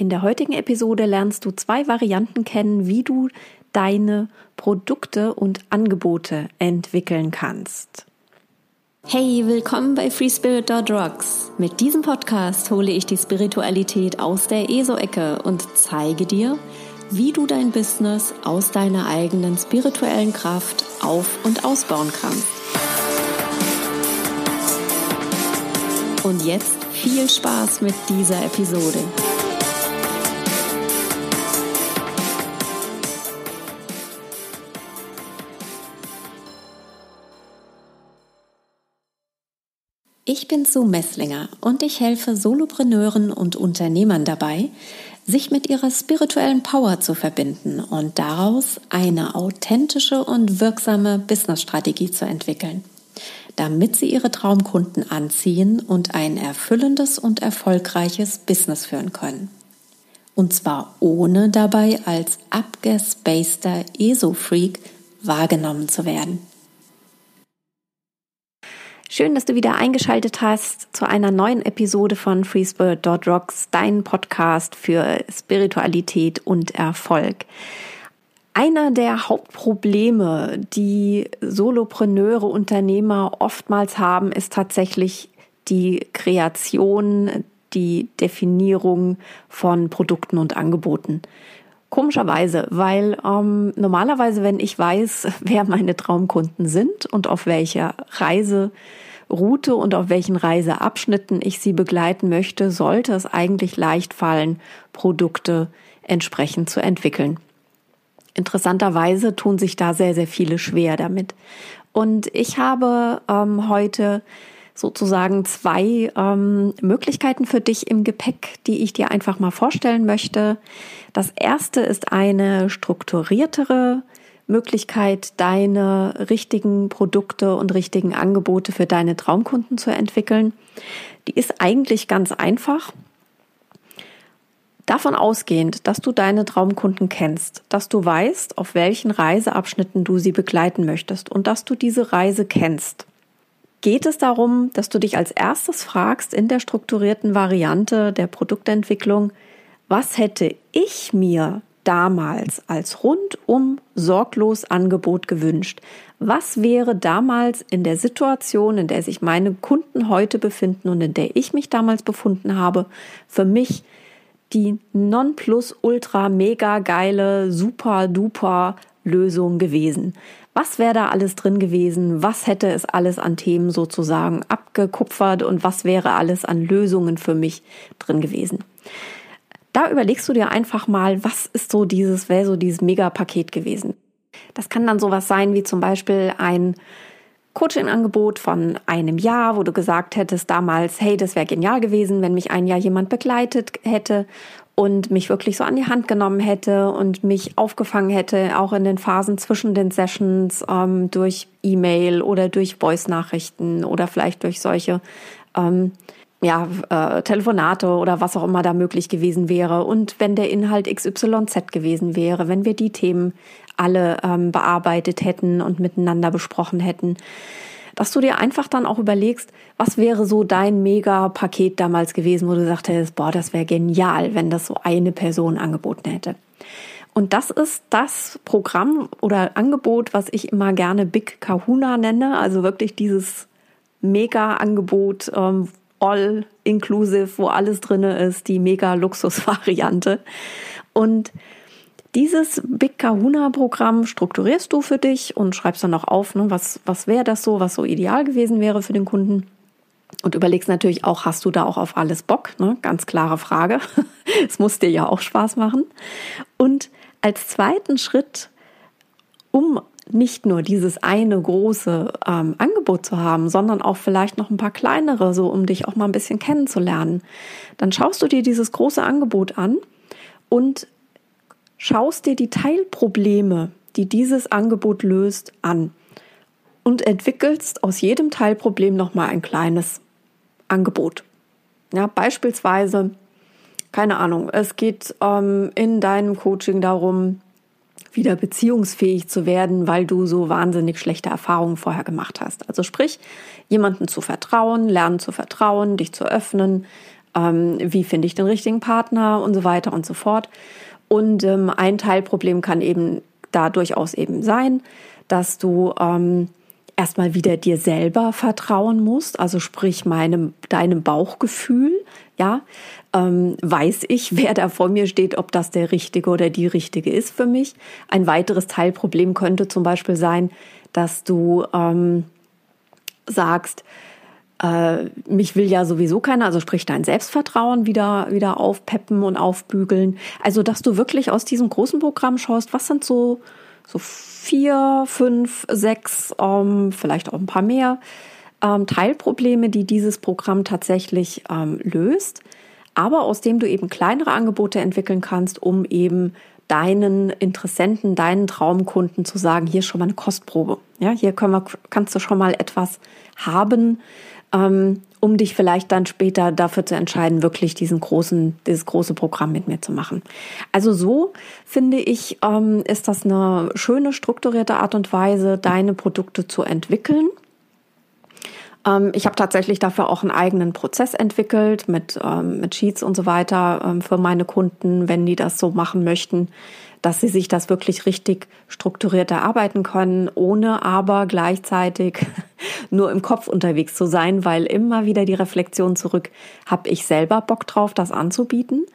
In der heutigen Episode lernst du zwei Varianten kennen, wie du deine Produkte und Angebote entwickeln kannst. Hey, willkommen bei FreeSpirit.rocks. Mit diesem Podcast hole ich die Spiritualität aus der ESO-Ecke und zeige dir, wie du dein Business aus deiner eigenen spirituellen Kraft auf- und ausbauen kannst. Und jetzt viel Spaß mit dieser Episode. Ich bin Sue Messlinger und ich helfe Solopreneuren und Unternehmern dabei, sich mit ihrer spirituellen Power zu verbinden und daraus eine authentische und wirksame Businessstrategie zu entwickeln, damit sie ihre Traumkunden anziehen und ein erfüllendes und erfolgreiches Business führen können. Und zwar ohne dabei als abgespaceter ESO-Freak wahrgenommen zu werden. Schön, dass du wieder eingeschaltet hast zu einer neuen Episode von FreeSpirit.rocks, dein Podcast für Spiritualität und Erfolg. Einer der Hauptprobleme, die Solopreneure, Unternehmer oftmals haben, ist tatsächlich die Kreation, die Definierung von Produkten und Angeboten. Komischerweise, weil ähm, normalerweise, wenn ich weiß, wer meine Traumkunden sind und auf welcher Reiseroute und auf welchen Reiseabschnitten ich sie begleiten möchte, sollte es eigentlich leicht fallen, Produkte entsprechend zu entwickeln. Interessanterweise tun sich da sehr, sehr viele schwer damit. Und ich habe ähm, heute sozusagen zwei ähm, Möglichkeiten für dich im Gepäck, die ich dir einfach mal vorstellen möchte. Das erste ist eine strukturiertere Möglichkeit, deine richtigen Produkte und richtigen Angebote für deine Traumkunden zu entwickeln. Die ist eigentlich ganz einfach. Davon ausgehend, dass du deine Traumkunden kennst, dass du weißt, auf welchen Reiseabschnitten du sie begleiten möchtest und dass du diese Reise kennst geht es darum, dass du dich als erstes fragst in der strukturierten Variante der Produktentwicklung, was hätte ich mir damals als rundum sorglos Angebot gewünscht? Was wäre damals in der Situation, in der sich meine Kunden heute befinden und in der ich mich damals befunden habe, für mich die nonplus ultra mega geile super duper Lösung gewesen? Was wäre da alles drin gewesen? Was hätte es alles an Themen sozusagen abgekupfert und was wäre alles an Lösungen für mich drin gewesen? Da überlegst du dir einfach mal, was ist so dieses, wäre so dieses Megapaket gewesen? Das kann dann sowas sein wie zum Beispiel ein Coaching-Angebot von einem Jahr, wo du gesagt hättest damals, hey, das wäre genial gewesen, wenn mich ein Jahr jemand begleitet hätte und mich wirklich so an die Hand genommen hätte und mich aufgefangen hätte, auch in den Phasen zwischen den Sessions ähm, durch E-Mail oder durch Voice-Nachrichten oder vielleicht durch solche ähm, ja, äh, Telefonate oder was auch immer da möglich gewesen wäre. Und wenn der Inhalt XYZ gewesen wäre, wenn wir die Themen alle ähm, bearbeitet hätten und miteinander besprochen hätten dass du dir einfach dann auch überlegst, was wäre so dein Mega-Paket damals gewesen, wo du sagtest, boah, das wäre genial, wenn das so eine Person angeboten hätte. Und das ist das Programm oder Angebot, was ich immer gerne Big Kahuna nenne, also wirklich dieses Mega-Angebot, ähm, all inclusive, wo alles drinne ist, die Mega-Luxus-Variante. Und dieses Big Kahuna Programm strukturierst du für dich und schreibst dann auch auf, ne, was, was wäre das so, was so ideal gewesen wäre für den Kunden. Und überlegst natürlich auch, hast du da auch auf alles Bock? Ne? Ganz klare Frage. es muss dir ja auch Spaß machen. Und als zweiten Schritt, um nicht nur dieses eine große ähm, Angebot zu haben, sondern auch vielleicht noch ein paar kleinere, so um dich auch mal ein bisschen kennenzulernen, dann schaust du dir dieses große Angebot an und schaust dir die Teilprobleme, die dieses Angebot löst, an und entwickelst aus jedem Teilproblem nochmal ein kleines Angebot. Ja, beispielsweise, keine Ahnung, es geht ähm, in deinem Coaching darum, wieder beziehungsfähig zu werden, weil du so wahnsinnig schlechte Erfahrungen vorher gemacht hast. Also sprich, jemanden zu vertrauen, lernen zu vertrauen, dich zu öffnen, ähm, wie finde ich den richtigen Partner und so weiter und so fort. Und ähm, ein Teilproblem kann eben da durchaus eben sein, dass du ähm, erstmal wieder dir selber vertrauen musst, also sprich meinem, deinem Bauchgefühl, ja, ähm, weiß ich, wer da vor mir steht, ob das der Richtige oder die Richtige ist für mich. Ein weiteres Teilproblem könnte zum Beispiel sein, dass du ähm, sagst, äh, mich will ja sowieso keiner, also sprich dein Selbstvertrauen wieder, wieder aufpeppen und aufbügeln. Also, dass du wirklich aus diesem großen Programm schaust, was sind so, so vier, fünf, sechs, ähm, vielleicht auch ein paar mehr ähm, Teilprobleme, die dieses Programm tatsächlich ähm, löst, aber aus dem du eben kleinere Angebote entwickeln kannst, um eben deinen Interessenten, deinen Traumkunden zu sagen, hier ist schon mal eine Kostprobe. Ja, hier können wir, kannst du schon mal etwas haben, ähm, um dich vielleicht dann später dafür zu entscheiden, wirklich diesen großen, dieses große Programm mit mir zu machen. Also so finde ich, ähm, ist das eine schöne strukturierte Art und Weise, deine Produkte zu entwickeln. Ähm, ich habe tatsächlich dafür auch einen eigenen Prozess entwickelt mit, ähm, mit Sheets und so weiter ähm, für meine Kunden, wenn die das so machen möchten dass sie sich das wirklich richtig strukturiert erarbeiten können, ohne aber gleichzeitig nur im Kopf unterwegs zu sein, weil immer wieder die Reflexion zurück, habe ich selber Bock drauf, das anzubieten?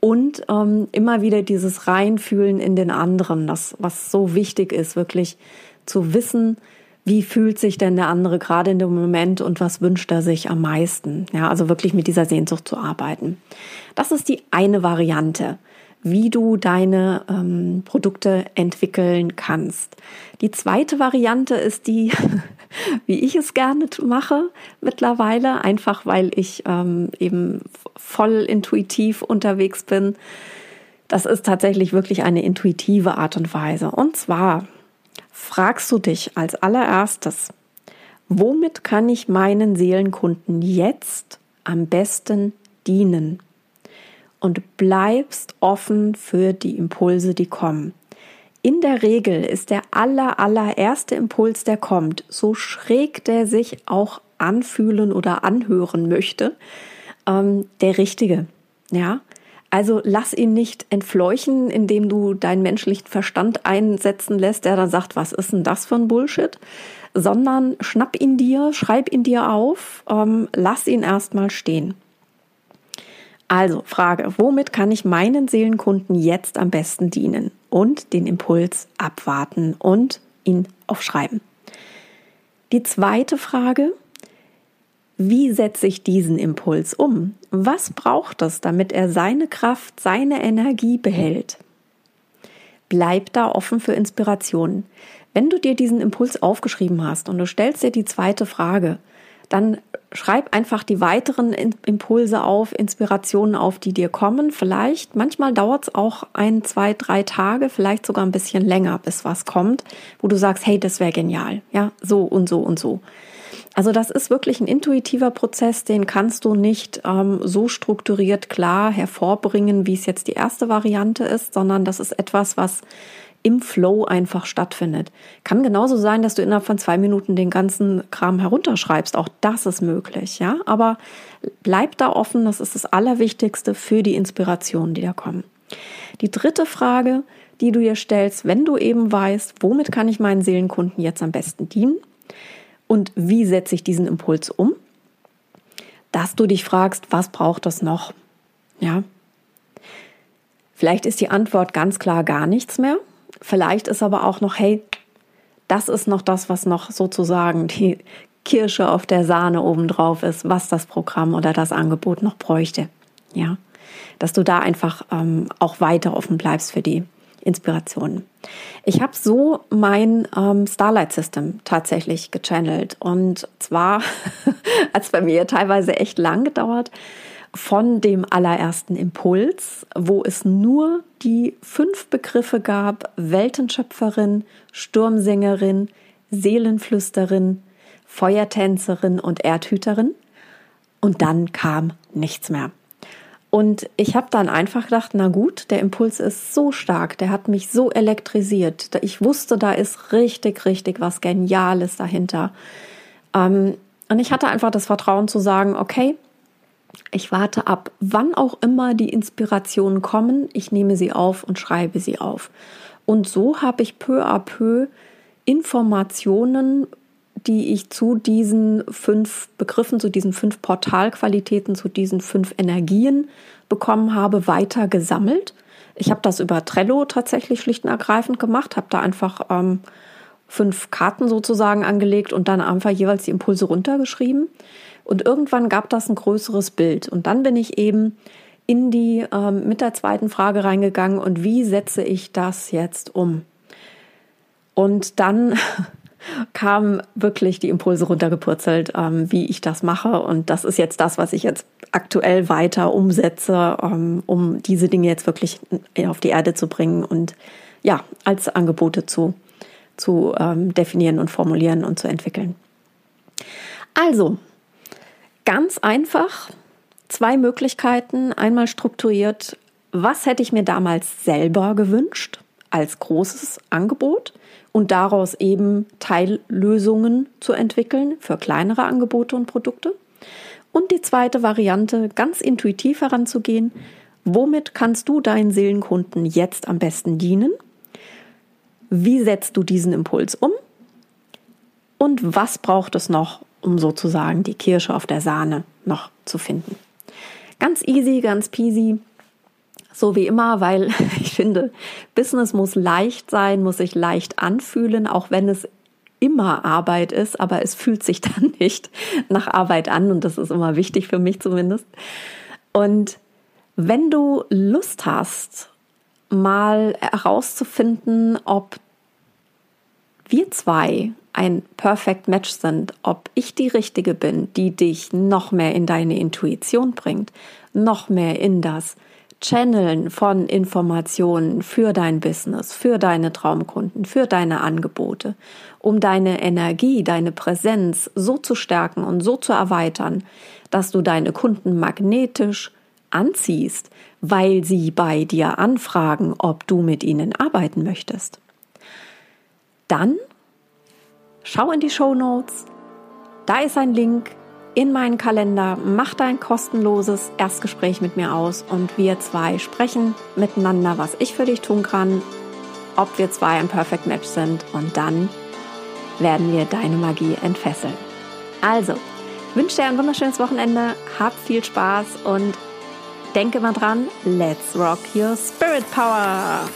Und ähm, immer wieder dieses Reinfühlen in den anderen, das, was so wichtig ist, wirklich zu wissen, wie fühlt sich denn der andere gerade in dem Moment und was wünscht er sich am meisten? Ja, also wirklich mit dieser Sehnsucht zu arbeiten. Das ist die eine Variante wie du deine ähm, Produkte entwickeln kannst. Die zweite Variante ist die, wie ich es gerne mache mittlerweile, einfach weil ich ähm, eben voll intuitiv unterwegs bin. Das ist tatsächlich wirklich eine intuitive Art und Weise. Und zwar fragst du dich als allererstes, womit kann ich meinen Seelenkunden jetzt am besten dienen? Und bleibst offen für die Impulse, die kommen. In der Regel ist der aller, allererste Impuls, der kommt, so schräg der sich auch anfühlen oder anhören möchte, ähm, der richtige. Ja, also lass ihn nicht entfleuchen, indem du deinen menschlichen Verstand einsetzen lässt, der dann sagt, was ist denn das für ein Bullshit? Sondern schnapp ihn dir, schreib ihn dir auf, ähm, lass ihn erstmal stehen. Also Frage, womit kann ich meinen Seelenkunden jetzt am besten dienen? Und den Impuls abwarten und ihn aufschreiben. Die zweite Frage, wie setze ich diesen Impuls um? Was braucht es, damit er seine Kraft, seine Energie behält? Bleib da offen für Inspirationen. Wenn du dir diesen Impuls aufgeschrieben hast und du stellst dir die zweite Frage, dann schreib einfach die weiteren Impulse auf, Inspirationen auf, die dir kommen. Vielleicht, manchmal dauert es auch ein, zwei, drei Tage, vielleicht sogar ein bisschen länger, bis was kommt, wo du sagst, hey, das wäre genial. Ja, so und so und so. Also das ist wirklich ein intuitiver Prozess, den kannst du nicht ähm, so strukturiert klar hervorbringen, wie es jetzt die erste Variante ist, sondern das ist etwas, was im Flow einfach stattfindet. Kann genauso sein, dass du innerhalb von zwei Minuten den ganzen Kram herunterschreibst. Auch das ist möglich, ja. Aber bleib da offen. Das ist das Allerwichtigste für die Inspirationen, die da kommen. Die dritte Frage, die du dir stellst, wenn du eben weißt, womit kann ich meinen Seelenkunden jetzt am besten dienen und wie setze ich diesen Impuls um, dass du dich fragst, was braucht das noch? Ja. Vielleicht ist die Antwort ganz klar gar nichts mehr. Vielleicht ist aber auch noch, hey, das ist noch das, was noch sozusagen die Kirsche auf der Sahne obendrauf ist, was das Programm oder das Angebot noch bräuchte. Ja, dass du da einfach ähm, auch weiter offen bleibst für die Inspirationen. Ich habe so mein ähm, Starlight System tatsächlich gechannelt und zwar hat es bei mir teilweise echt lang gedauert, von dem allerersten Impuls, wo es nur die fünf Begriffe gab, Weltenschöpferin, Sturmsängerin, Seelenflüsterin, Feuertänzerin und Erdhüterin. Und dann kam nichts mehr. Und ich habe dann einfach gedacht, na gut, der Impuls ist so stark, der hat mich so elektrisiert. Ich wusste, da ist richtig, richtig was Geniales dahinter. Ähm, und ich hatte einfach das Vertrauen zu sagen, okay, Ich warte ab, wann auch immer die Inspirationen kommen, ich nehme sie auf und schreibe sie auf. Und so habe ich peu à peu Informationen, die ich zu diesen fünf Begriffen, zu diesen fünf Portalqualitäten, zu diesen fünf Energien bekommen habe, weiter gesammelt. Ich habe das über Trello tatsächlich schlicht und ergreifend gemacht, habe da einfach ähm, fünf Karten sozusagen angelegt und dann einfach jeweils die Impulse runtergeschrieben. Und irgendwann gab das ein größeres Bild. Und dann bin ich eben in die ähm, mit der zweiten Frage reingegangen und wie setze ich das jetzt um? Und dann kamen wirklich die Impulse runtergepurzelt, ähm, wie ich das mache. Und das ist jetzt das, was ich jetzt aktuell weiter umsetze, ähm, um diese Dinge jetzt wirklich auf die Erde zu bringen und ja, als Angebote zu, zu ähm, definieren und formulieren und zu entwickeln. Also, ganz einfach zwei Möglichkeiten. Einmal strukturiert, was hätte ich mir damals selber gewünscht als großes Angebot und daraus eben Teillösungen zu entwickeln für kleinere Angebote und Produkte. Und die zweite Variante, ganz intuitiv heranzugehen, womit kannst du deinen Seelenkunden jetzt am besten dienen? Wie setzt du diesen Impuls um? Und was braucht es noch, um sozusagen die Kirsche auf der Sahne noch zu finden? Ganz easy, ganz peasy. So wie immer, weil ich finde, Business muss leicht sein, muss sich leicht anfühlen, auch wenn es immer Arbeit ist, aber es fühlt sich dann nicht nach Arbeit an und das ist immer wichtig für mich zumindest. Und wenn du Lust hast, mal herauszufinden, ob wir zwei ein Perfect Match sind, ob ich die Richtige bin, die dich noch mehr in deine Intuition bringt, noch mehr in das Channeln von Informationen für dein Business, für deine Traumkunden, für deine Angebote, um deine Energie, deine Präsenz so zu stärken und so zu erweitern, dass du deine Kunden magnetisch anziehst, weil sie bei dir anfragen, ob du mit ihnen arbeiten möchtest. Dann schau in die Show Notes. Da ist ein Link in meinen Kalender. Mach dein kostenloses Erstgespräch mit mir aus und wir zwei sprechen miteinander, was ich für dich tun kann, ob wir zwei ein Perfect Match sind und dann werden wir deine Magie entfesseln. Also, ich wünsche dir ein wunderschönes Wochenende, hab viel Spaß und denke mal dran, let's rock your spirit power!